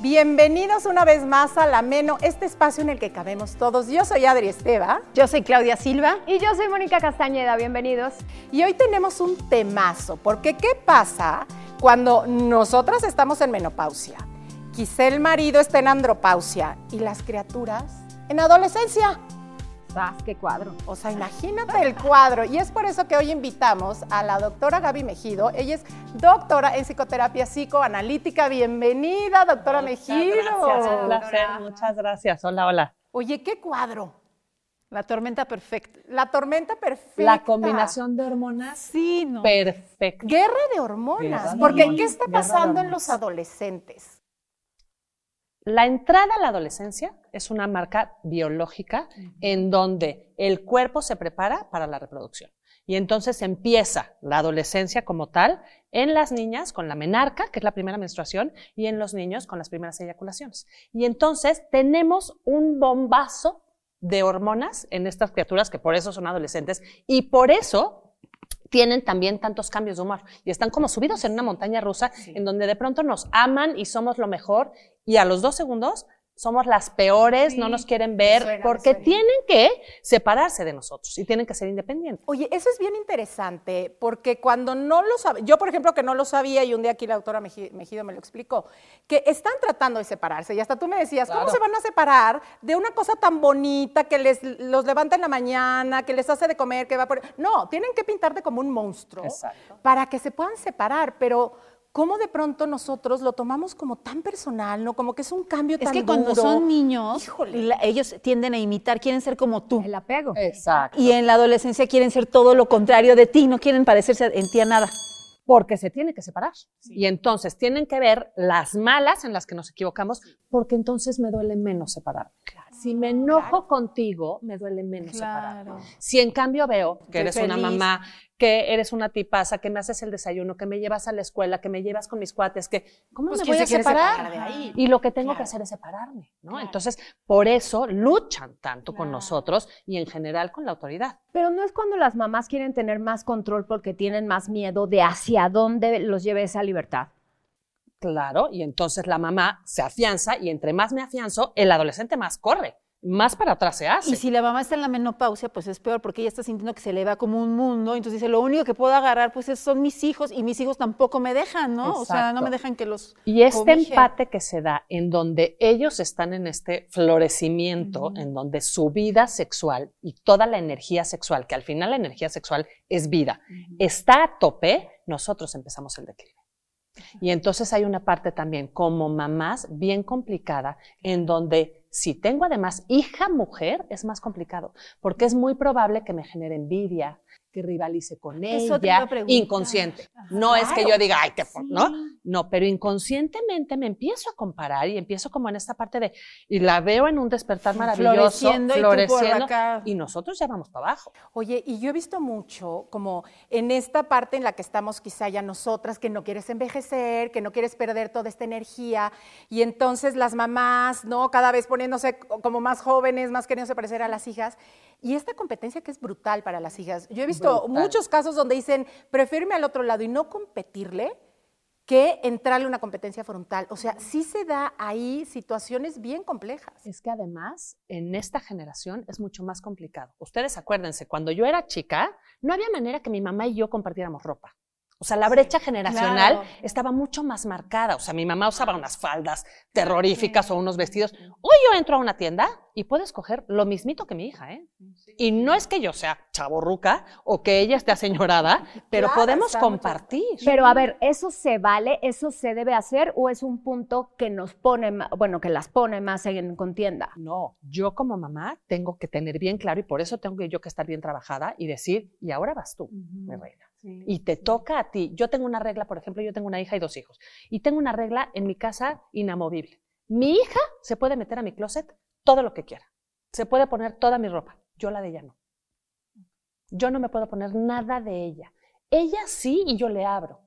Bienvenidos una vez más al Ameno, este espacio en el que cabemos todos. Yo soy Adri Esteva. Yo soy Claudia Silva. Y yo soy Mónica Castañeda, bienvenidos. Y hoy tenemos un temazo, porque ¿qué pasa cuando nosotras estamos en menopausia? Quizá el marido está en andropausia y las criaturas en adolescencia. ¡Sas, qué cuadro! O sea, imagínate el cuadro. Y es por eso que hoy invitamos a la doctora Gaby Mejido. Ella es doctora en psicoterapia psicoanalítica. Bienvenida, doctora muchas Mejido. Gracias, un placer, muchas gracias. Hola, hola. Oye, ¿qué cuadro? La tormenta perfecta. La tormenta perfecta. La combinación de hormonas Sí, no. perfecta. Guerra de hormonas. Guerra de porque, hormonas. ¿qué está pasando en los adolescentes? La entrada a la adolescencia es una marca biológica en donde el cuerpo se prepara para la reproducción. Y entonces empieza la adolescencia como tal en las niñas con la menarca, que es la primera menstruación, y en los niños con las primeras eyaculaciones. Y entonces tenemos un bombazo de hormonas en estas criaturas que por eso son adolescentes y por eso tienen también tantos cambios de humor y están como subidos en una montaña rusa en donde de pronto nos aman y somos lo mejor y a los dos segundos somos las peores, no nos quieren ver suena, porque suena. tienen que separarse de nosotros y tienen que ser independientes. Oye, eso es bien interesante, porque cuando no lo sabe, yo por ejemplo que no lo sabía y un día aquí la doctora Meji- Mejido me lo explicó, que están tratando de separarse y hasta tú me decías, ¿cómo se van a separar de una cosa tan bonita que les los levanta en la mañana, que les hace de comer, que va por... No, tienen que pintarte como un monstruo Exacto. para que se puedan separar, pero... ¿Cómo de pronto nosotros lo tomamos como tan personal, no? Como que es un cambio Es tan que cuando duro. son niños, Híjole. la- ellos tienden a imitar, quieren ser como tú. El apego. Exacto. Y en la adolescencia quieren ser todo lo contrario de ti, no quieren parecerse en ti a nada. porque se tienen que separar. Y entonces tienen que ver las malas en las que nos equivocamos, porque entonces me duele menos separarme. Si me enojo contigo, me duele menos separarme. Si en cambio veo que eres una mamá, que eres una tipaza, que me haces el desayuno, que me llevas a la escuela, que me llevas con mis cuates, que ¿cómo Pues, me ¿quién voy a separar? separar de ahí? Y lo que tengo Claro. que hacer es separarme, ¿no? Entonces, por eso luchan tanto con nosotros y en general con la autoridad. Pero no es cuando las mamás quieren tener más control porque tienen más miedo de hacia dónde los lleve esa libertad. Claro, y entonces la mamá se afianza y entre más me afianzo, el adolescente más corre, más para atrás se hace. Y si la mamá está en la menopausia, pues es peor porque ella está sintiendo que se le va como un mundo. Entonces dice, lo único que puedo agarrar pues es- son mis hijos y mis hijos tampoco me dejan, ¿no? O sea, no me dejan que los Y este empate que se da en donde ellos están en este florecimiento, en donde su vida sexual y toda la energía sexual, que al final la energía sexual es vida, está a tope, nosotros empezamos el declive. Y entonces hay una parte también como mamás bien complicada en donde si tengo además hija mujer es más complicado porque es muy probable que me genere envidia, que rivalice con Eso te iba a ella, inconsciente. No es que yo diga, ay, te fo-", ¿no? No, pero inconscientemente me empiezo a comparar y empiezo como en esta parte de, y la veo en un despertar maravilloso, Floreciendo y floreciendo, y nosotros ya vamos para abajo. Oye, y yo he visto mucho como en esta parte en la que estamos quizá ya nosotras, que no quieres envejecer, que no quieres perder toda esta energía, y entonces las mamás, ¿no? Cada vez poniéndose co- como más jóvenes, más queriéndose parecer a las hijas, y esta competencia que es brutal para las hijas. Yo he visto Brutal. muchos casos donde dicen, prefiero irme al otro lado y no competirle que entrarle a una competencia frontal. O sea, sí se da ahí situaciones bien complejas. Es que además, en esta generación es mucho más complicado. Ustedes acuérdense, cuando yo era chica, no había manera que mi mamá y yo compartiéramos ropa. O sea, la brecha generacional claro. estaba mucho más marcada. O sea, mi mamá usaba unas faldas terroríficas o unos vestidos. Hoy yo entro a una tienda y puedo escoger lo mismito que mi hija, ¿eh? Y no es que yo sea chaborruca o que ella esté aseñorada, pero Claro, podemos mucho- compartir. Pero a ver, ¿eso se vale? ¿Eso se debe hacer? ¿O es un punto que nos pone, bueno, que las pone más en contienda? No, yo como mamá tengo que tener bien claro y por eso tengo yo que estar bien trabajada y decir, y ahora vas tú, mi reina. Y te toca a ti. Yo tengo una regla, por ejemplo, yo tengo una hija y dos hijos. Y tengo una regla en mi casa inamovible. Mi hija se puede meter a mi closet todo lo que quiera. Se puede poner toda mi ropa. Yo la de ella no. Yo no me puedo poner nada de ella. Ella sí y yo le abro.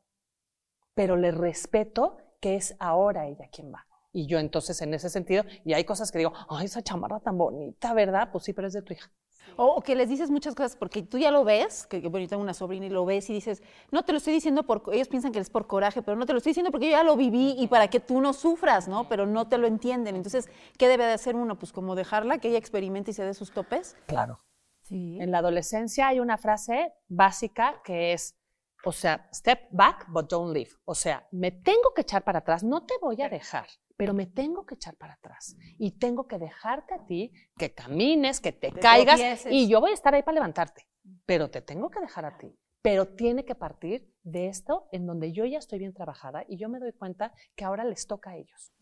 Pero le respeto que es ahora ella quien va. Y yo entonces en ese sentido, y hay cosas que digo, ay, esa chamarra tan bonita, ¿verdad? Pues sí, pero es de tu hija. O, o que les dices muchas cosas porque tú ya lo ves, que, que, bueno, yo tengo una sobrina y lo ves y dices, no te lo estoy diciendo por, ellos piensan que es por coraje, pero no te lo estoy diciendo porque yo ya lo viví y para que tú no sufras, ¿no? Pero no te lo entienden. Entonces, ¿qué debe de hacer uno? Pues como dejarla, que ella experimente y se dé sus topes. Claro. Sí. En la adolescencia hay una frase básica que es, o sea, step back, but don't leave. O sea, me tengo que echar para atrás, no te voy a dejar, pero me tengo que echar para atrás. Y tengo que dejarte a ti que camines, que te, caigas, tropieces. y yo voy a estar ahí para levantarte, pero te tengo que dejar a ti. Pero tiene que partir de esto en donde yo ya estoy bien trabajada y yo me doy cuenta que ahora les toca a ellos.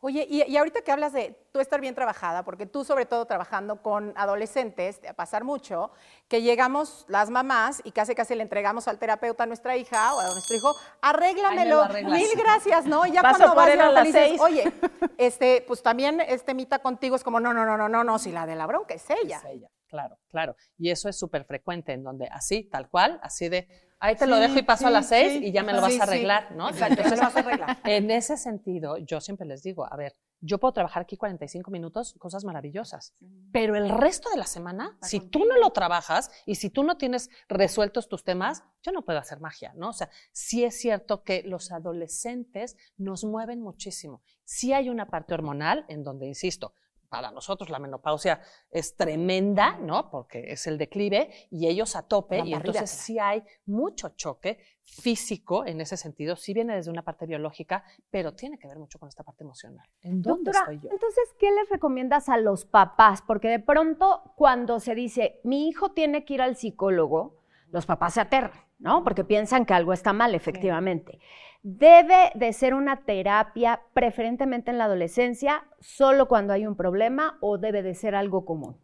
Oye, y, y ahorita que hablas de tú estar bien trabajada, porque tú sobre todo trabajando con adolescentes, te va a pasar mucho, que llegamos las mamás y casi casi le entregamos al terapeuta a nuestra hija o a nuestro hijo, arréglamelo, Ay, mil gracias, ¿no? Y ya Paso cuando vas a las dices, seis. oye, este, pues también este mita contigo es como, no, no, no, no, no, no, si la de la bronca es ella. Es ella, claro, claro. Y eso es súper frecuente, en donde así, tal cual, así de, ahí te lo dejo y paso a las seis sí. y ya me lo vas a arreglar, ¿no? Exacto, lo vas a arreglar. En ese sentido, yo siempre les digo, a ver, yo puedo trabajar aquí 45 minutos, cosas maravillosas, pero el resto de la semana, si tú no lo trabajas y si tú no tienes resueltos tus temas, yo no puedo hacer magia, ¿no? O sea, sí es cierto que los adolescentes nos mueven muchísimo. Sí hay una parte hormonal en donde, insisto, para nosotros la menopausia es tremenda, ¿no? Porque es el declive y ellos a tope y entonces sí hay mucho choque físico en ese sentido, sí viene desde una parte biológica, pero tiene que ver mucho con esta parte emocional. ¿En dónde Doctora, estoy yo? entonces, ¿qué les recomiendas a los papás? Porque de pronto, cuando se dice, mi hijo tiene que ir al psicólogo, los papás se aterran, ¿no? Porque piensan que algo está mal, efectivamente. ¿Debe de ser una terapia preferentemente en la adolescencia, solo cuando hay un problema, o debe de ser algo común?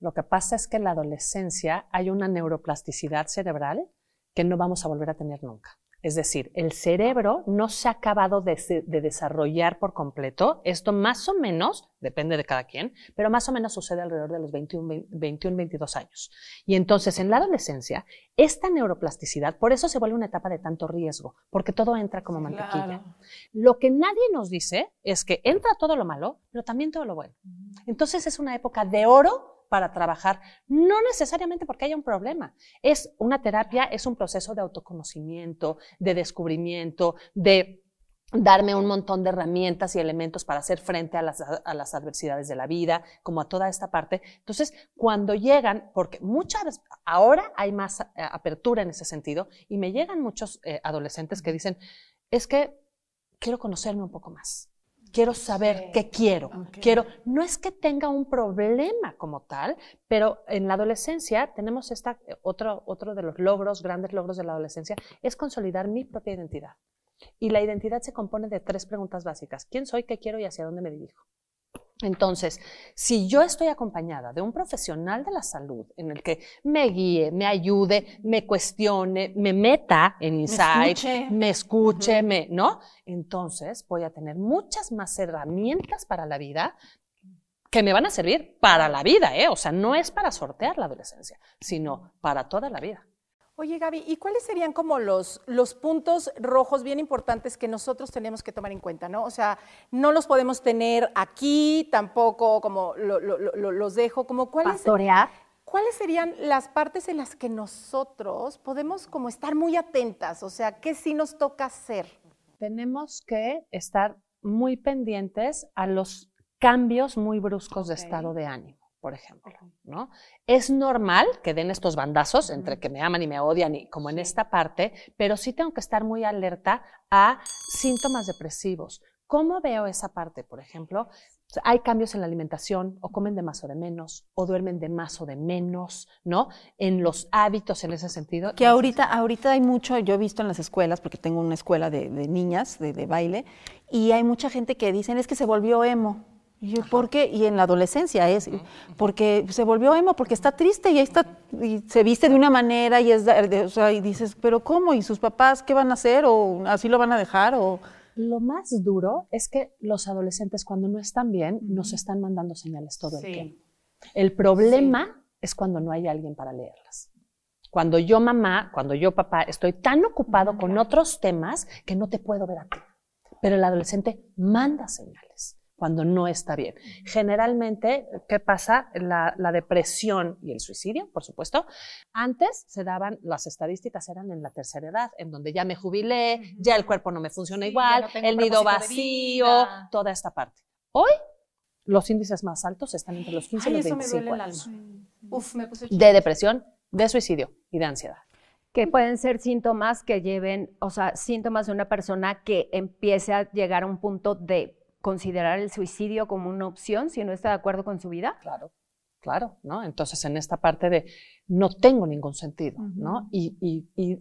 Lo que pasa es que en la adolescencia hay una neuroplasticidad cerebral que no vamos a volver a tener nunca. Es decir, el cerebro no se ha acabado de, desarrollar por completo. Esto más o menos, depende de cada quien, pero más o menos sucede alrededor de los 21, 20 21, 22 años. Y entonces en la adolescencia, esta neuroplasticidad, por eso se vuelve una etapa de tanto riesgo, porque todo entra como mantequilla. Lo que nadie nos dice es que entra todo lo malo, pero también todo lo bueno. Entonces es una época de oro para trabajar, no necesariamente porque haya un problema. Es una terapia, es un proceso de autoconocimiento, de descubrimiento, de darme un montón de herramientas y elementos para hacer frente a las, a las adversidades de la vida, como a toda esta parte. Entonces, cuando llegan, porque muchas ahora hay más apertura en ese sentido, y me llegan muchos eh, adolescentes que dicen, es que quiero conocerme un poco más. Quiero saber qué quiero. Quiero, no es que tenga un problema como tal, pero en la adolescencia tenemos esta, otro, otro de los logros, grandes logros de la adolescencia, es consolidar mi propia identidad. Y la identidad se compone de tres preguntas básicas. ¿Quién soy, qué quiero y hacia dónde me dirijo? Entonces, si yo estoy acompañada de un profesional de la salud en el que me guíe, me ayude, me cuestione, me meta en insight, me escuche, me, ¿no? Entonces voy a tener muchas más herramientas para la vida que me van a servir para la vida, ¿eh? O sea, no es para sortear la adolescencia, sino para toda la vida. Oye, Gaby, ¿y cuáles serían como los, los puntos rojos bien importantes que nosotros tenemos que tomar en cuenta, no? O sea, no los podemos tener aquí, tampoco como los dejo, como cuáles... Pastorear. ¿Cuáles serían las partes en las que nosotros podemos como estar muy atentas? O sea, ¿qué sí nos toca hacer? Tenemos que estar muy pendientes a los cambios muy bruscos de estado de ánimo por ejemplo, ¿no? Es normal que den estos bandazos entre que me aman y me odian y como en esta parte, pero sí tengo que estar muy alerta a síntomas depresivos. ¿Cómo veo esa parte, por ejemplo? Hay cambios en la alimentación, o comen de más o de menos, o duermen de más o de menos, ¿no? En los hábitos en ese sentido. Que ahorita, ahorita hay mucho, yo he visto en las escuelas, porque tengo una escuela de, niñas, de, de baile, y hay mucha gente que dicen, es que se volvió emo. Y ¿por qué? Y en la adolescencia es, porque se volvió emo, porque está triste y ahí está, y se viste de una manera y es, o sea, y dices, pero ¿cómo? ¿Y sus papás qué van a hacer? ¿O así lo van a dejar? ¿O lo más duro es que los adolescentes cuando no están bien nos están mandando señales todo el tiempo. El problema es cuando no hay alguien para leerlas. Cuando yo mamá, cuando yo papá estoy tan ocupado con otros temas que no te puedo ver a ti. Pero el adolescente manda señales cuando no está bien. Generalmente, ¿qué pasa? La, depresión y el suicidio, por supuesto. Antes se daban, las estadísticas eran en la tercera edad, en donde ya me jubilé, ya el cuerpo no me funciona igual, el nido vacío, toda esta parte. Hoy, los índices más altos están entre los 15 y los 25 años. de depresión, de suicidio y de ansiedad que pueden ser síntomas que lleven, o sea, síntomas de una persona que empiece a llegar a un punto de considerar el suicidio como una opción si no está de acuerdo con su vida? Claro, claro, ¿no? Entonces, en esta parte de no tengo ningún sentido, ¿no? Y, y, y,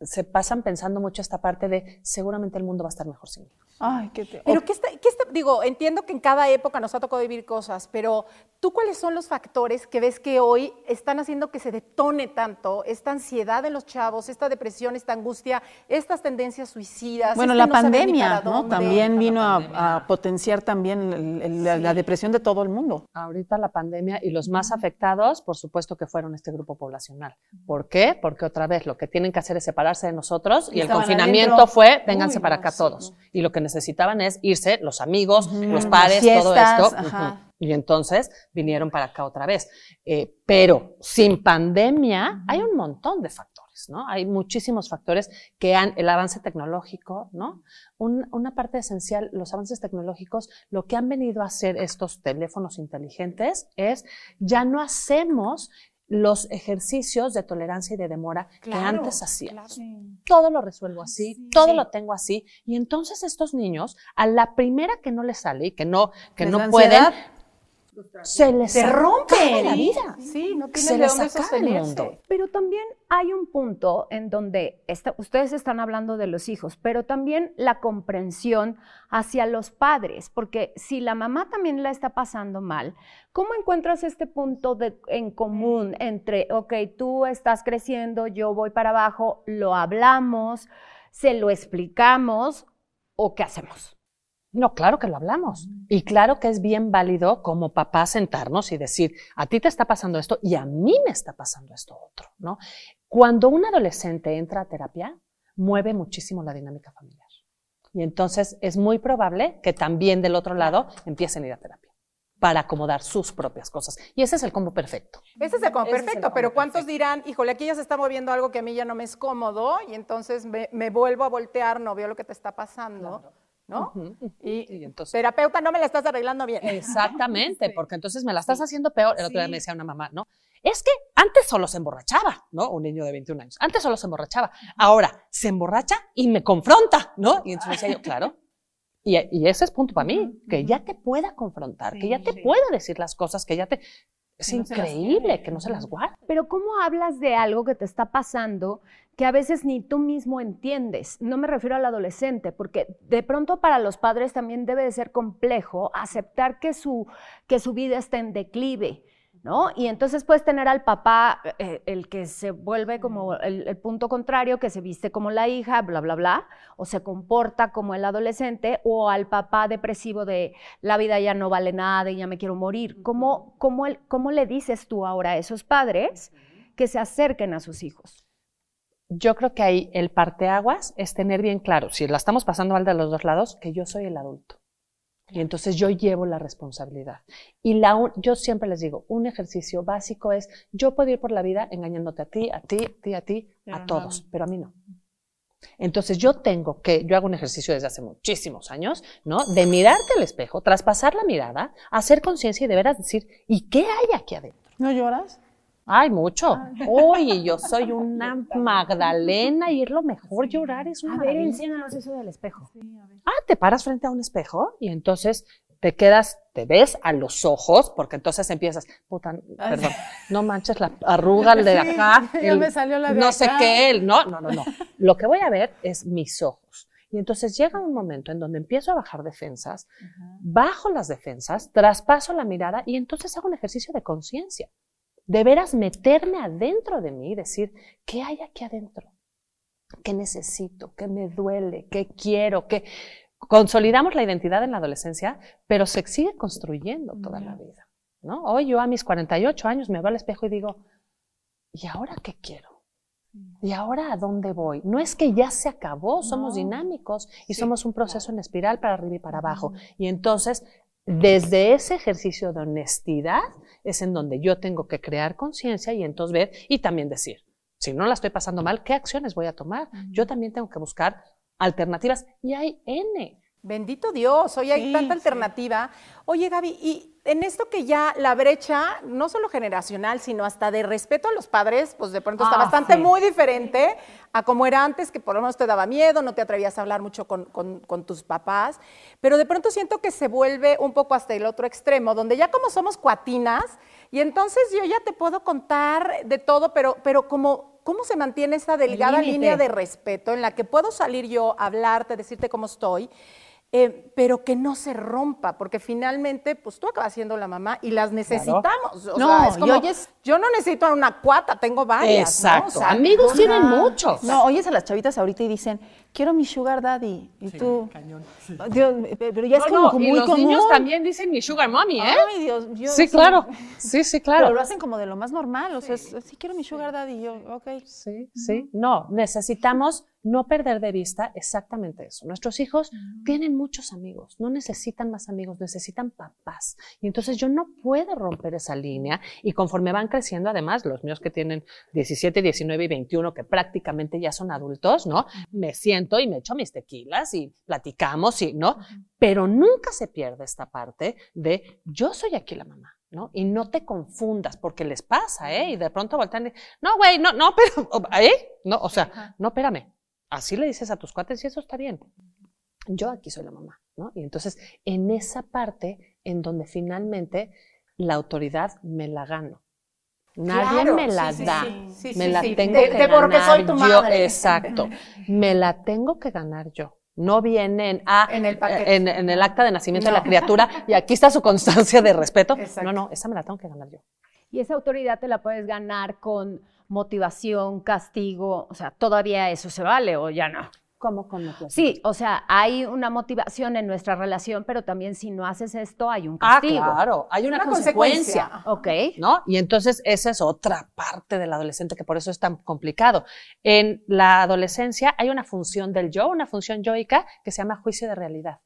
se pasan pensando mucho esta parte de seguramente el mundo va a estar mejor sin mí. Ay, qué te... Pero qué está, qué está, digo, entiendo que en cada época nos ha tocado vivir cosas, pero ¿tú cuáles son los factores que ves que hoy están haciendo que se detone tanto esta ansiedad en los chavos, esta depresión, esta angustia, estas tendencias suicidas? Bueno, este la pandemia, ¿no? También vino a, potenciar también la, depresión de todo el mundo. Ahorita la pandemia y los más afectados, por supuesto que fueron este grupo poblacional. ¿Por qué? Porque otra vez lo que tienen que hacer es separarse de nosotros y, el confinamiento fue, vénganse para acá todos. Y lo que necesitaban es irse los amigos, los padres, todo esto. Y entonces vinieron para acá otra vez. Eh, pero sin pandemia hay un montón de factores, ¿no? Hay muchísimos factores que han, el avance tecnológico, ¿no? una parte esencial, los avances tecnológicos, lo que han venido a hacer estos teléfonos inteligentes es, ya no hacemos los ejercicios de tolerancia y de demora que antes hacíamos. Todo lo resuelvo así, todo lo tengo así. Y entonces estos niños, a la primera que no les sale y que no, que no pueden, se les rompe la vida. Sí, no tiene de dónde sostenerse. Pero también hay un punto en donde ustedes están hablando de los hijos, pero también la comprensión hacia los padres, porque si la mamá también la está pasando mal, ¿cómo encuentras este punto de, en común entre, ok, tú estás creciendo, yo voy para abajo, lo hablamos, se lo explicamos o qué hacemos? No, claro que lo hablamos. Y claro que es bien válido como papá sentarnos y decir, a ti te está pasando esto y a mí me está pasando esto otro, ¿no? Cuando un adolescente entra a terapia, mueve muchísimo la dinámica familiar. Y entonces es muy probable que también del otro lado empiecen a ir a terapia para acomodar sus propias cosas. Y ese es el combo perfecto. Ese es el combo perfecto, pero ¿cuántos dirán, híjole, aquí ya se está moviendo algo que a mí ya no me es cómodo y entonces me, vuelvo a voltear, no veo lo que te está pasando? ¿No? y, entonces, terapeuta, no me la estás arreglando bien. Exactamente, porque entonces me la estás haciendo peor. El otro día me decía una mamá, ¿no? Es que antes solo se emborrachaba, ¿no? Un niño de 21 años. Antes solo se emborrachaba. Ahora se emborracha y me confronta, ¿no? Y entonces decía yo, claro. Y, y ese es punto para mí, que ya te pueda confrontar, que ya te pueda decir las cosas, que ya te... Es increíble que no se las guarde. Pero ¿cómo hablas de algo que te está pasando que a veces ni tú mismo entiendes? No me refiero al adolescente, porque de pronto para los padres también debe de ser complejo aceptar que su, que su vida está en declive. ¿No? Y entonces puedes tener al papá, eh, el que se vuelve como el, el, punto contrario, que se viste como la hija, bla, bla, bla, o se comporta como el adolescente, o al papá depresivo de la vida ya no vale nada y ya me quiero morir. ¿Cómo, cómo, el- cómo le dices tú ahora a esos padres que se acerquen a sus hijos? Yo creo que ahí el parteaguas es tener bien claro, si la estamos pasando mal de los dos lados, que yo soy el adulto. Y entonces yo llevo la responsabilidad. Y la, yo siempre les digo, un ejercicio básico es, yo puedo ir por la vida engañándote a ti, a ti, a ti, a ti, a todos, pero a mí no. Entonces yo tengo que, yo hago un ejercicio desde hace muchísimos años, ¿no? De mirarte al espejo, traspasar la mirada, hacer conciencia y de veras decir, ¿y qué hay aquí adentro? ¿No lloras? Ay, mucho. Oye, yo soy una Magdalena y es lo mejor llorar, es una maravilla. enséñanos eso del espejo. Ah, te paras frente a un espejo y entonces te quedas, te ves a los ojos, porque entonces empiezas, puta, perdón, no manches la arruga el de Sí, acá, ya el me salió la de no sé acá. qué, el, no, no, no, no. Lo que voy a ver es mis ojos. Y entonces llega un momento en donde empiezo a bajar defensas, bajo las defensas, traspaso la mirada y entonces hago un ejercicio de conciencia. De veras meterme adentro de mí y decir, ¿qué hay aquí adentro? ¿Qué necesito? ¿Qué me duele? ¿Qué quiero? ¿Qué? Consolidamos la identidad en la adolescencia, pero se sigue construyendo toda la vida. ¿no? Hoy yo a mis 48 años me veo al espejo y digo, ¿y ahora qué quiero? ¿Y ahora a dónde voy? No es que ya se acabó, somos dinámicos y somos un proceso en espiral para arriba y para abajo. Y entonces, desde ese ejercicio de honestidad es en donde yo tengo que crear conciencia y entonces ver y también decir, si no la estoy pasando mal, ¿qué acciones voy a tomar? Yo también tengo que buscar alternativas y hay N. Bendito Dios, hoy hay Sí, tanta sí. alternativa. Oye, Gaby, y en esto que ya la brecha, no solo generacional, sino hasta de respeto a los padres, pues de pronto está Ah, bastante sí. muy diferente a como era antes, que por lo menos te daba miedo, no te atrevías a hablar mucho con, con- con tus papás, pero de pronto siento que se vuelve un poco hasta el otro extremo, donde ya como somos cuatinas, y entonces yo ya te puedo contar de todo, pero, pero como, ¿cómo se mantiene esa delgada límite. línea de respeto en la que puedo salir yo a hablarte, decirte cómo estoy? Eh, pero que no se rompa, porque finalmente, pues tú acabas siendo la mamá y las necesitamos. O No, sea, es como, oyes- yo no necesito una cuata, tengo varias. ¿no? O Exacto. sea, Amigos una- tienen muchos. No, oyes a las chavitas ahorita y dicen, quiero mi sugar daddy. Y tú, Dios, pero ya es como no, como y muy los común. niños también dicen mi sugar mommy, ¿eh? Ay, Dios, yo sí, claro. Sí, sí, claro. Pero lo hacen como de lo más normal, o sea, es, sí quiero mi sugar daddy, y yo, ok. Sí, sí. No, necesitamos no perder de vista exactamente eso. Nuestros hijos tienen muchos amigos, no necesitan más amigos, necesitan papás. Y entonces yo no puedo romper esa línea y conforme van creciendo, además, los míos que tienen 17, 19 y 21, que prácticamente ya son adultos, ¿no? Me siento y me echo mis tequilas y platicamos y, ¿no? Pero nunca se pierde esta parte de yo soy aquí la mamá. ¿no? Y no te confundas, porque les pasa, ¿eh? Y de pronto voltean y, no, güey, no, no, pero, ¿eh? No, o sea, no, espérame. Así le dices a tus cuates y eso está bien. Yo aquí soy la mamá, ¿no? Y entonces, en esa parte en donde finalmente la autoridad me la gano. Nadie Claro, me la sí, da. sí, sí, me sí, la sí. tengo De- que de porque ganar soy tu yo. madre. Exacto. Me la tengo que ganar yo. No viene en, ah, En el paquete. en, en el acta de nacimiento de la criatura y aquí está su constancia de respeto. Exacto. No, no, esa me la tengo que ganar yo. Y esa autoridad te la puedes ganar con motivación, castigo, o sea, todavía eso se vale o ya no. ¿Cómo con motivación? Sí, o sea, hay una motivación en nuestra relación, pero también si no haces esto hay un Ah, castigo. claro. Hay una, Una consecuencia. consecuencia. Ok. ¿no? Y entonces esa es otra parte del adolescente que por eso es tan complicado. En la adolescencia hay una función del yo, una función yoica que se llama juicio de realidad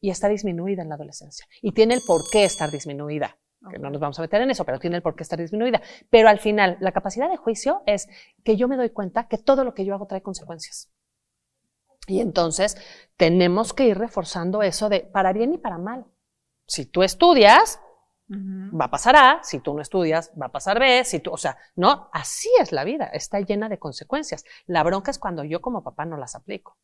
y está disminuida en la adolescencia y tiene el por qué estar disminuida. Que no nos vamos a meter en eso, pero tiene el por qué estar disminuida. Pero al final, la capacidad de juicio es que yo me doy cuenta que todo lo que yo hago trae consecuencias. Y entonces tenemos que ir reforzando eso de para bien y para mal. Si tú estudias, va a pasar A, si tú no estudias, va a pasar B, si tú, o sea, no, así es la vida, está llena de consecuencias. La bronca es cuando yo como papá no las aplico.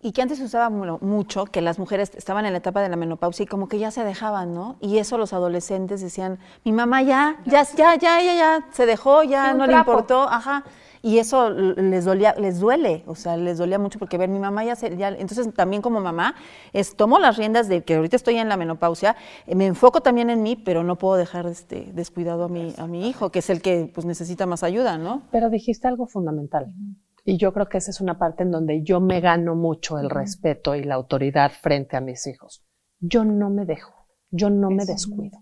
Y que antes usaba mu- mucho que las mujeres estaban en la etapa de la menopausia y como que ya se dejaban, ¿no? Y eso los adolescentes decían, mi mamá ya, ya, ya, ya, ya, ya, se dejó, ya no le importó, ajá. Y eso les dolía, les duele, o sea, les dolía mucho porque ver mi mamá ya se, ya, entonces también como mamá es tomo las riendas de que ahorita estoy en la menopausia, eh, me enfoco también en mí, pero no puedo dejar este descuidado a mi a mi hijo, que es el que pues necesita más ayuda, ¿no? Pero dijiste algo fundamental. Y yo creo que esa es una parte en donde yo me gano mucho el respeto y la autoridad frente a mis hijos. Yo no me dejo, yo no me descuido.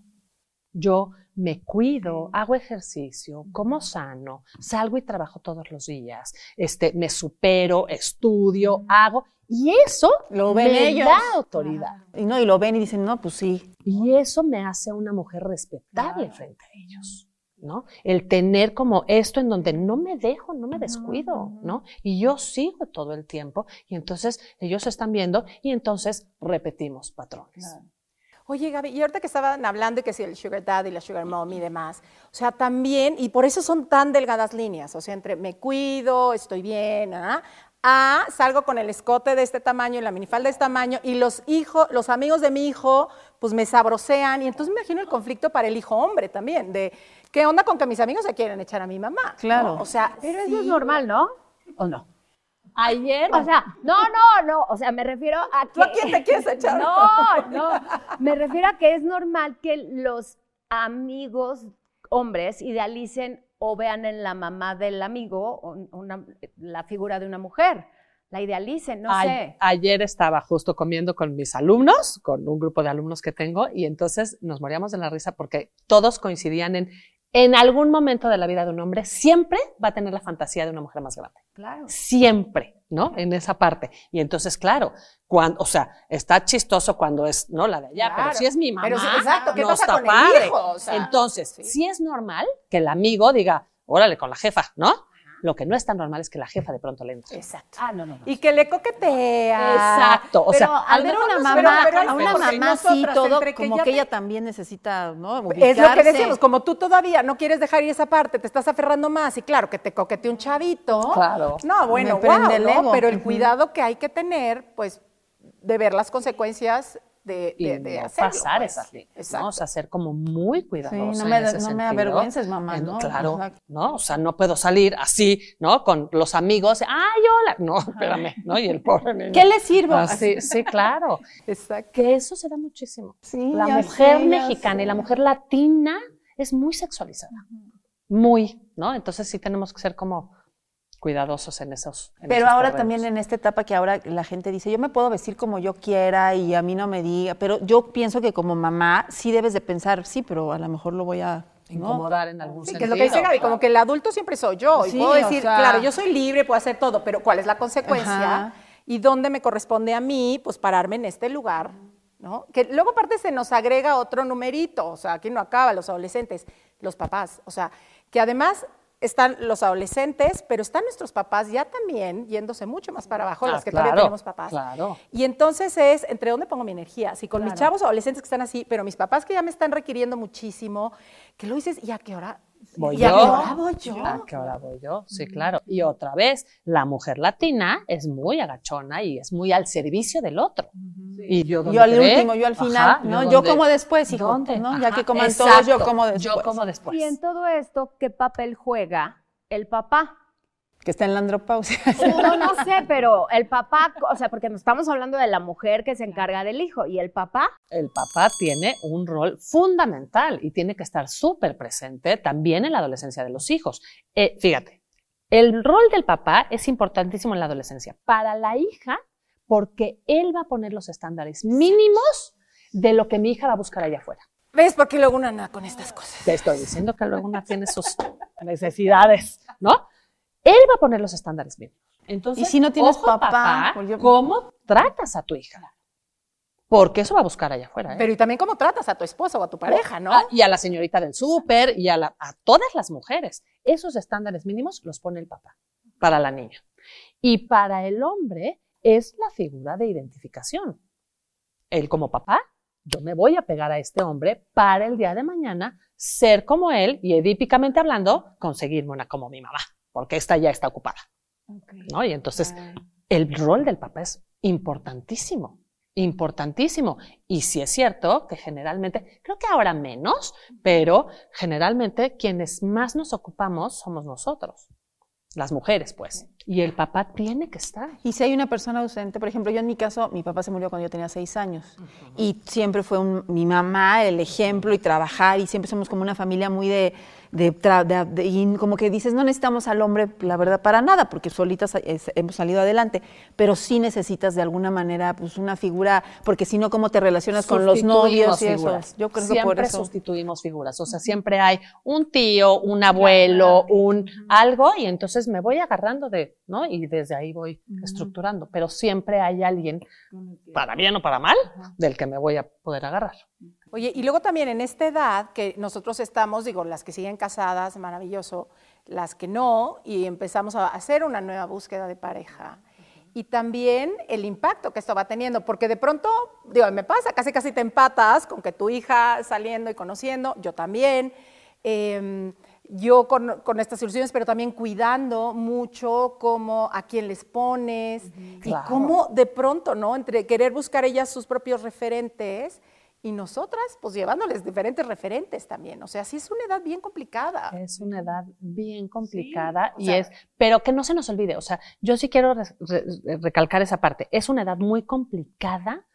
Yo me cuido, hago ejercicio, como sano, salgo y trabajo todos los días, este, me supero, estudio, hago, y eso Lo ven me ellos. da autoridad. Y no, y lo ven y dicen, no, pues sí. Y eso me hace una mujer respetable frente a ellos, ¿no? El tener como esto en donde no me dejo, no me descuido, ¿no? Y yo sigo todo el tiempo y entonces ellos están viendo y entonces repetimos patrones. Oye, Gaby, y ahorita que estaban hablando de que si el sugar daddy, la sugar mom y demás, o sea, también, y por eso son tan delgadas líneas, o sea, entre me cuido, estoy bien, ¿ah? a salgo con el escote de este tamaño y la minifalda de este tamaño y los hijos, los amigos de mi hijo, pues me sabrosean y entonces me imagino el conflicto para el hijo hombre también, de qué onda con que mis amigos se quieren echar a mi mamá. Claro. ¿no? O sea, Pero eso sí. es normal, ¿no? ¿O no? Ayer, O sea, no, no, no. O sea, me refiero a que. ¿Tú a quién te quieres echar? No, no. Me refiero a que es normal que los amigos hombres idealicen o vean en la mamá del amigo un- una- la figura de una mujer. La idealicen, no a- sé. ayer estaba justo comiendo con mis alumnos, con un grupo de alumnos que tengo, y entonces nos moríamos de la risa porque todos coincidían en, en algún momento de la vida de un hombre, siempre va a tener la fantasía de una mujer más grande. Claro. siempre, ¿no? En esa parte. Y entonces, claro, cuando, o sea, está chistoso cuando es, ¿no? La de allá, pero si es mi mamá, Pero sí, exacto, ¿qué no pasa con el hijo? O sea, entonces, sí. sí. es normal que el amigo diga, órale, con la jefa, ¿no? Lo que no es tan normal es que la jefa de pronto le entre. Exacto. Ah, no, no, no. Y que le coquetea. Exacto, o Pero sea, a Al ver mejor una mamá, pero- a una mamá sí, todo, como ya que te- ella también necesita, ¿no? Es lo que decíamos, como tú todavía no quieres dejar ir esa parte, te estás aferrando más y claro, que te coquete un chavito. Claro. No, bueno, wow. Pero el cuidado que hay que tener, pues, de ver las consecuencias de, Y de, de no hacerlo, pasar pues. esas líneas. ¿no? O sea, ser como muy cuidadosa Sí, no en me- ese no me avergüences, mamá, En- ¿no? Claro, Exacto. ¿no? O sea, no puedo salir así, ¿no? Con los amigos, ¡ay, hola! No, espérame, ¿no? Y el pobre niño. ¿Qué le sirvo? Así, sí, claro. Exacto. Que eso se da muchísimo. Sí, la mujer sé, mexicana y la mujer latina es muy sexualizada. Muy, ¿no? Entonces sí tenemos que ser como cuidadosos en esos. en Pero esos ahora terrenos. también en esta etapa que ahora la gente dice, yo me puedo vestir como yo quiera y a mí no me diga, pero yo pienso que como mamá sí debes de pensar, sí, pero a lo mejor lo voy a ¿no? incomodar en algún Sí, que sentido. es lo que dice Gaby, como que el adulto siempre soy yo. Sí, y puedo o decir, sea- claro, yo soy libre, puedo hacer todo, pero ¿cuál es la consecuencia? Ajá. ¿Y dónde me corresponde a mí, pues, pararme en este lugar? ¿no? Que luego aparte se nos agrega otro numerito, o sea, aquí no acaba, los adolescentes, los papás, o sea, que además están los adolescentes, pero están nuestros papás ya también yéndose mucho más para abajo, Ah, los que todavía tenemos papás. claro. Y entonces es, ¿entre dónde pongo mi energía? Si con mis chavos adolescentes que están así, pero mis papás que ya me están requiriendo muchísimo, que lo dices, ¿y a qué hora? Voy ¿Y a yo. qué hora voy yo? ¿A qué hora voy yo? Sí, claro. Y otra vez, la mujer latina es muy agachona y es muy al servicio del otro. Y yo, ¿dónde Yo al último, yo al final, Ajá, ¿no? Yo como después, hijo, ¿Dónde? ¿no? Ya que coman exacto. todos, yo como después. Yo como después. Y en todo esto, ¿qué papel juega el papá? Que está en la andropausia. No, no sé, pero el papá, o sea, porque nos estamos hablando de la mujer que se encarga del hijo y el papá, el papá tiene un rol fundamental y tiene que estar súper presente también en la adolescencia de los hijos. Eh, fíjate, el rol del papá es importantísimo en la adolescencia. Para la hija, porque él va a poner los estándares mínimos de lo que mi hija va a buscar allá afuera. ¿Ves por qué luego anda con estas cosas? Te estoy diciendo que luego una tiene sus necesidades, ¿no? Él va a poner los estándares mínimos. Entonces, Y si no tienes ojo, papá, pues yo- ¿cómo tratas a tu hija? Porque eso va a buscar allá afuera. ¿eh? Pero y también cómo tratas a tu esposa o a tu pareja, ¿no? Ah, y a la señorita del súper y a, la- a todas las mujeres. Esos estándares mínimos los pone el papá para la niña. Y para el hombre es la figura de identificación. Él como papá, yo me voy a pegar a este hombre para el día de mañana ser como él y edípicamente hablando, conseguirme una como mi mamá, porque esta ya está ocupada. ¿no? Y entonces el rol del papá es importantísimo, importantísimo. Y sí es cierto que generalmente, creo que ahora menos, pero generalmente quienes más nos ocupamos somos nosotros, las mujeres, pues. Y el papá tiene que estar. Y si hay una persona ausente, por ejemplo, yo en mi caso, mi papá se murió cuando yo tenía seis años y siempre fue un- mi mamá el ejemplo y trabajar y siempre somos como una familia muy de, de, de- de- y como que dices, no necesitamos al hombre, la verdad, para nada, porque solitas eh, hemos salido adelante, pero sí necesitas de alguna manera pues una figura, porque si no, ¿cómo te relacionas con los novios y eso? Yo creo que siempre por eso. sustituimos figuras. O sea, siempre hay un tío, un abuelo, un algo, y entonces me voy agarrando de, ¿no? Y desde ahí voy estructurando. Pero siempre hay alguien, para bien o para mal, del que me voy a poder agarrar. Oye, y luego también en esta edad que nosotros estamos, digo, las que siguen casadas, maravilloso, las que no, y empezamos a hacer una nueva búsqueda de pareja. Y también el impacto que esto va teniendo, porque de pronto, digo, me pasa, casi casi te empatas con que tu hija saliendo y conociendo, yo también, em, yo con, con estas ilusiones, pero también cuidando mucho cómo, a quién les pones, y Claro. cómo de pronto, ¿no? Entre querer buscar ellas sus propios referentes y nosotras, pues llevándoles diferentes referentes también. O sea, sí es una edad bien complicada. Es una edad bien complicada y sea- es, pero que no se nos olvide, o sea, yo sí quiero re- re- recalcar esa parte. Es una edad muy complicada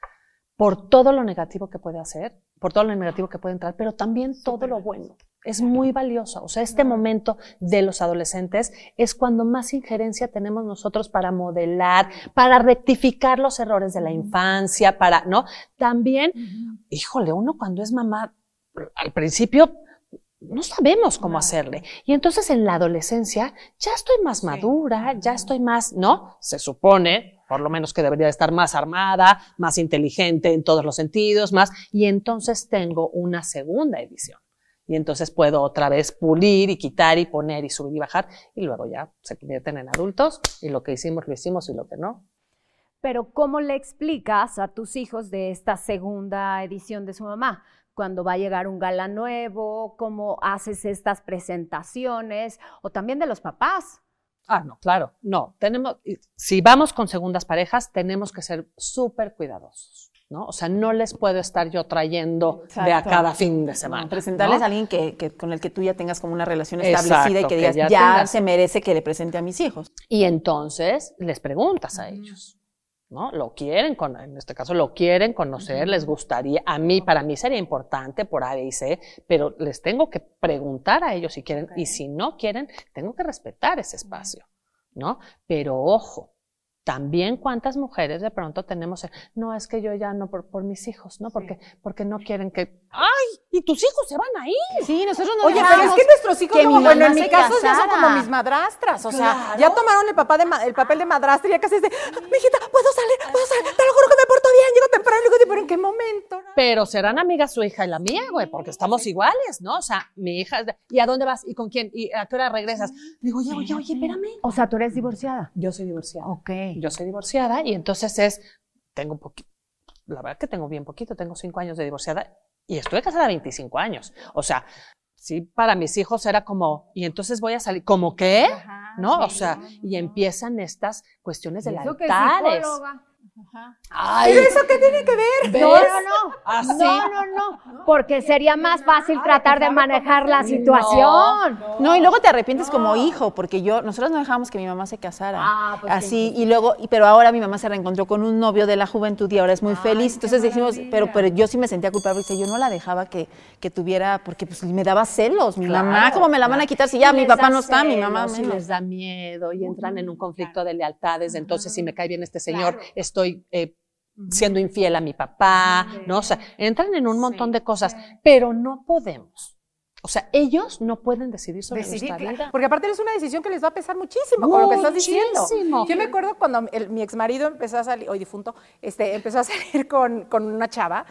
por todo lo negativo que puede hacer, por todo lo negativo que puede entrar, pero también todo lo bueno. Es muy valiosa. O sea, este momento de los adolescentes es cuando más injerencia tenemos nosotros para modelar, para rectificar los errores de la infancia, para, ¿no? También, híjole, uno cuando es mamá, al principio no sabemos cómo hacerle. Y entonces en la adolescencia ya estoy más madura, ya estoy más, ¿no? Se supone, por lo menos que debería estar más armada, más inteligente en todos los sentidos, más, y entonces tengo una segunda edición. Y entonces puedo otra vez pulir y quitar y poner y subir y bajar, y luego ya se convierten en adultos, y lo que hicimos, lo hicimos, y lo que no, Pero ¿cómo le explicas a tus hijos de esta segunda edición de su mamá? Cuando va a llegar un gala nuevo, cómo haces estas presentaciones, o también de los papás. Ah, no, claro, no. Tenemos, si vamos con segundas parejas, tenemos que ser súper cuidadosos, ¿no? O sea, no les puedo estar yo trayendo de a cada fin de semana. Presentarles ¿no? a alguien que, que- con el que tú ya tengas como una relación Exacto, establecida y que que digas, ya ya, tengas". se merece que le presente a mis hijos. Y entonces les preguntas a ellos, ¿no? Lo quieren, con, en este caso lo quieren conocer, les gustaría, a mí, para mí sería importante por A, B y C, pero les tengo que preguntar a ellos si quieren, y si no quieren, tengo que respetar ese espacio, ¿no? Pero ojo, también cuántas mujeres de pronto tenemos, el, no, es que yo ya no por, por mis hijos, ¿no? Porque, porque no quieren que, ¡ay! ¿Y tus hijos se van ahí? Sí, nosotros no Oye, pero es que nuestros hijos, que luego, mi bueno, en mi caso ya son casara. como mis madrastras. O sea, ya tomaron el, papá de ma- el papel de madrastra y ya casi es de, mijita, puedo salir, puedo salir, te lo juro que me porto bien, llego temprano. Y luego, pero ¿en qué momento? Pero serán amigas su hija y la mía, güey, porque estamos iguales, ¿no? O sea, mi hija, es de, ¿y a dónde vas? ¿Y con quién? ¿Y a qué hora regresas? Digo, oye, oye, oye, espérame. O sea, tú eres divorciada. Yo soy divorciada. Ok. Yo soy divorciada y entonces es, tengo un poquito, la verdad que tengo bien poquito, tengo cinco años de divorciada y estuve casada 25 años. O sea, sí, para mis hijos era como, y entonces voy a salir, ¿como qué? ¿No? O sea, y empiezan estas cuestiones de Eso que lealtades. psicóloga. Ay, ¿Pero eso qué tiene que ver? No, no, no. Así. No, no, no. Porque sería más fácil tratar de manejar la situación. No, y luego te arrepientes como hijo, porque yo, nosotros no dejábamos que mi mamá se casara. Ah, pues Así, y luego, y- pero ahora mi mamá se reencontró con un novio de la juventud y ahora es muy feliz. Entonces decimos, pero, pero yo sí me sentía culpable, dice, yo no la dejaba que, que tuviera, porque pues me daba celos. Mi mamá, ¿cómo me la van a quitar si ya mi papá no está, mi mamá y menos? les da miedo y entran en un conflicto de lealtades. Entonces, si me cae bien este señor, estoy eh, siendo infiel a mi papá, ¿no? O sea, entran en un montón de cosas, pero no podemos. O sea, ellos no pueden decidir sobre Decidir, nuestra vida. porque aparte es una decisión que les va a pesar muchísimo con lo que estás diciendo. Yo me acuerdo cuando el- mi ex marido empezó a salir, hoy difunto, este, empezó a salir con, con una chava.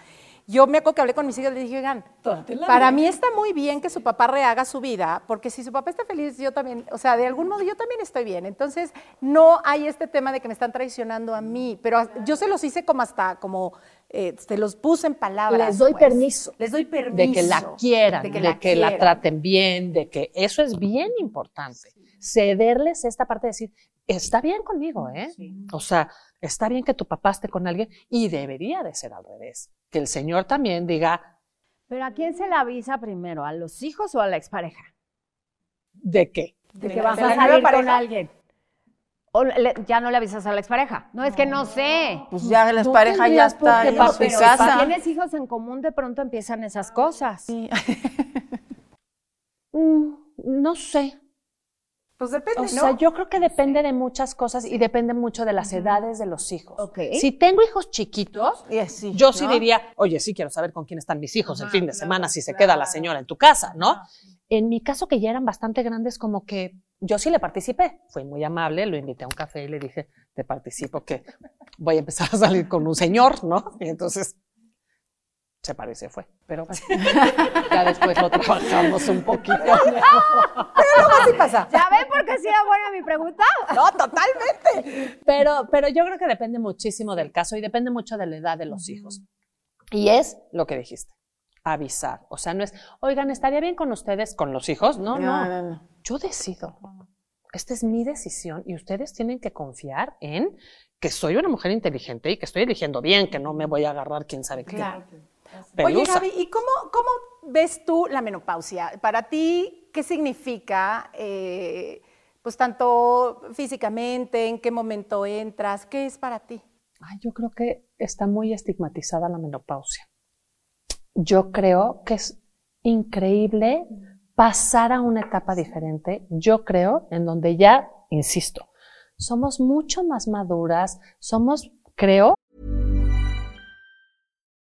Yo me acuerdo que hablé con mis hijos y les dije, oigan, para mí está muy bien que su papá rehaga su vida, porque si su papá está feliz, yo también, o sea, de algún modo yo también estoy bien. Entonces, no hay este tema de que me están traicionando a mí, pero yo se los hice como hasta, como, eh, se los puse en palabras. Les doy pues. permiso. Les doy permiso. de que la quieran, de de que que, la traten bien, de que eso es bien importante. Cederles esta parte de decir, está bien conmigo, ¿eh? O sea, está bien que tu papá esté con alguien y debería de ser al revés. Que el señor también diga, Pero ¿a quién se le avisa primero? ¿A los hijos o a la expareja? ¿de qué? De De que vas a salir con alguien. O le- ya no le avisas a la expareja. No, es que no sé. Pues ya la No pareja ya está en su casa. Si tienes hijos en común, de pronto empiezan esas cosas. Mm, no sé. Pues depende, O ¿no? sea, yo creo que depende de muchas cosas y depende mucho de las edades de los hijos. Si tengo hijos chiquitos, yo sí diría, oye, sí quiero saber con quién están mis hijos el fin de semana, si se queda la señora en tu casa, ¿no? En mi caso, que ya eran bastante grandes, como que yo sí le participé. Fui muy amable, lo invité a un café y le dije, te participo, que voy a empezar a salir con un señor, ¿no? Y entonces se paró y se fue. Pero bueno, ya después lo trabajamos un poquito. Así pasa. ¿Ya ven por qué sí era buena mi pregunta? No, totalmente. Pero, pero yo creo que depende muchísimo del caso y depende mucho de la edad de los hijos. Y es lo que dijiste, avisar. O sea, no es, oigan, estaría bien con ustedes, con los hijos. No, no. No, no, no. Yo decido. Esta es mi decisión y ustedes tienen que confiar en que soy una mujer inteligente y que estoy eligiendo bien, que no me voy a agarrar quién sabe qué. Claro. Oye. Gaby, ¿y cómo, cómo ves tú la menopausia? Para ti, ¿qué significa? eh, pues tanto físicamente, en qué momento entras, ¿qué es para ti? Ay, yo creo que está muy estigmatizada la menopausia. Yo creo que es increíble pasar a una etapa diferente. Yo creo en donde ya, insisto, somos mucho más maduras, somos, creo,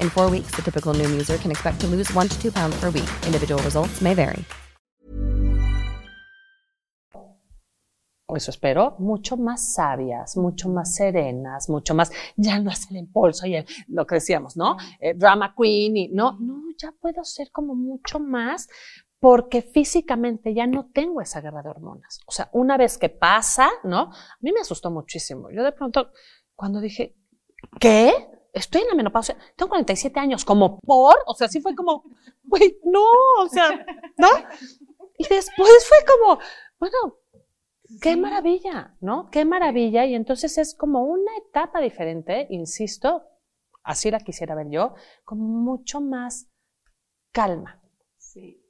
In four weeks, the typical Noom user can expect to lose one to two pounds per week. Individual results may vary. eso espero, mucho más sabias, mucho más serenas, mucho más, ya no es el impulso y el- lo que decíamos, ¿no? Eh, drama queen y no, no, ya puedo ser como mucho más porque físicamente ya no tengo esa guerra de hormonas. O sea, una vez que pasa, ¿no? A mí me asustó muchísimo. Yo de pronto, cuando dije, ¿qué? Estoy en la menopausia, tengo 47 años, como por, o sea, sí fue como, güey, no, o sea, ¿no? Y después fue como, bueno, Qué maravilla, ¿no? Qué maravilla. Y entonces es como una etapa diferente, insisto, así la quisiera ver yo, con mucho más calma.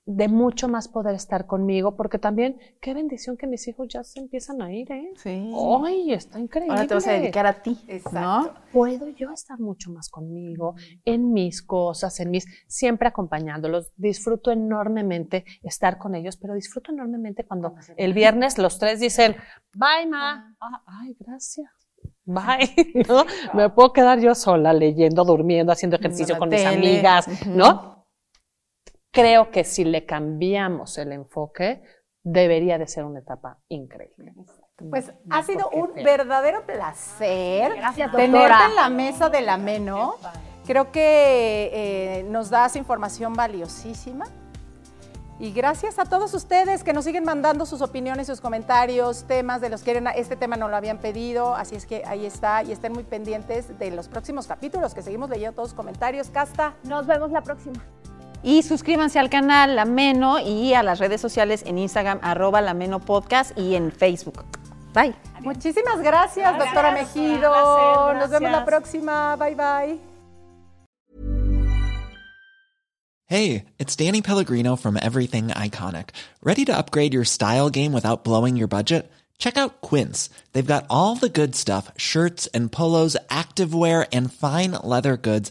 De mucho más poder estar conmigo, porque también, qué bendición que mis hijos ya se empiezan a ir, ¿eh? Sí. ¡Ay, está increíble! Ahora te vas a dedicar a ti, ¿no? Puedo yo estar mucho más conmigo, en mis cosas, en mis, siempre acompañándolos. Disfruto enormemente estar con ellos, pero disfruto enormemente cuando el viernes los tres dicen, bye, ma. Ah, ay, gracias. Bye, ¿no? Me puedo quedar yo sola leyendo, durmiendo, haciendo ejercicio con mis tele. amigas, Ujú. ¿no? Creo que si le cambiamos el enfoque, debería de ser una etapa increíble. Pues ha sido un feo. verdadero placer Gracias, tenerte en la mesa del ameno. Creo que eh, nos das información valiosísima Y gracias a todos ustedes que nos siguen mandando sus opiniones, sus comentarios, temas de los que quieren. Este tema no lo habían pedido, así es que ahí está. Y estén muy pendientes de los próximos capítulos, que seguimos leyendo todos los comentarios. Casta. Nos vemos la próxima. Y suscríbanse al canal Lameno y a las redes sociales en Instagram, arroba Lameno Podcast y en Facebook. Bye. Muchísimas gracias, doctora Mejido. Nos vemos la próxima. Bye, bye. Hey, it's Danny Pellegrino from Everything Iconic. Ready to upgrade your style game without blowing your budget? Check out Quince. They've got all the good stuff shirts and polos, activewear, and fine leather goods,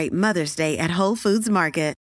celebrate Mother's Day at Whole Foods Market.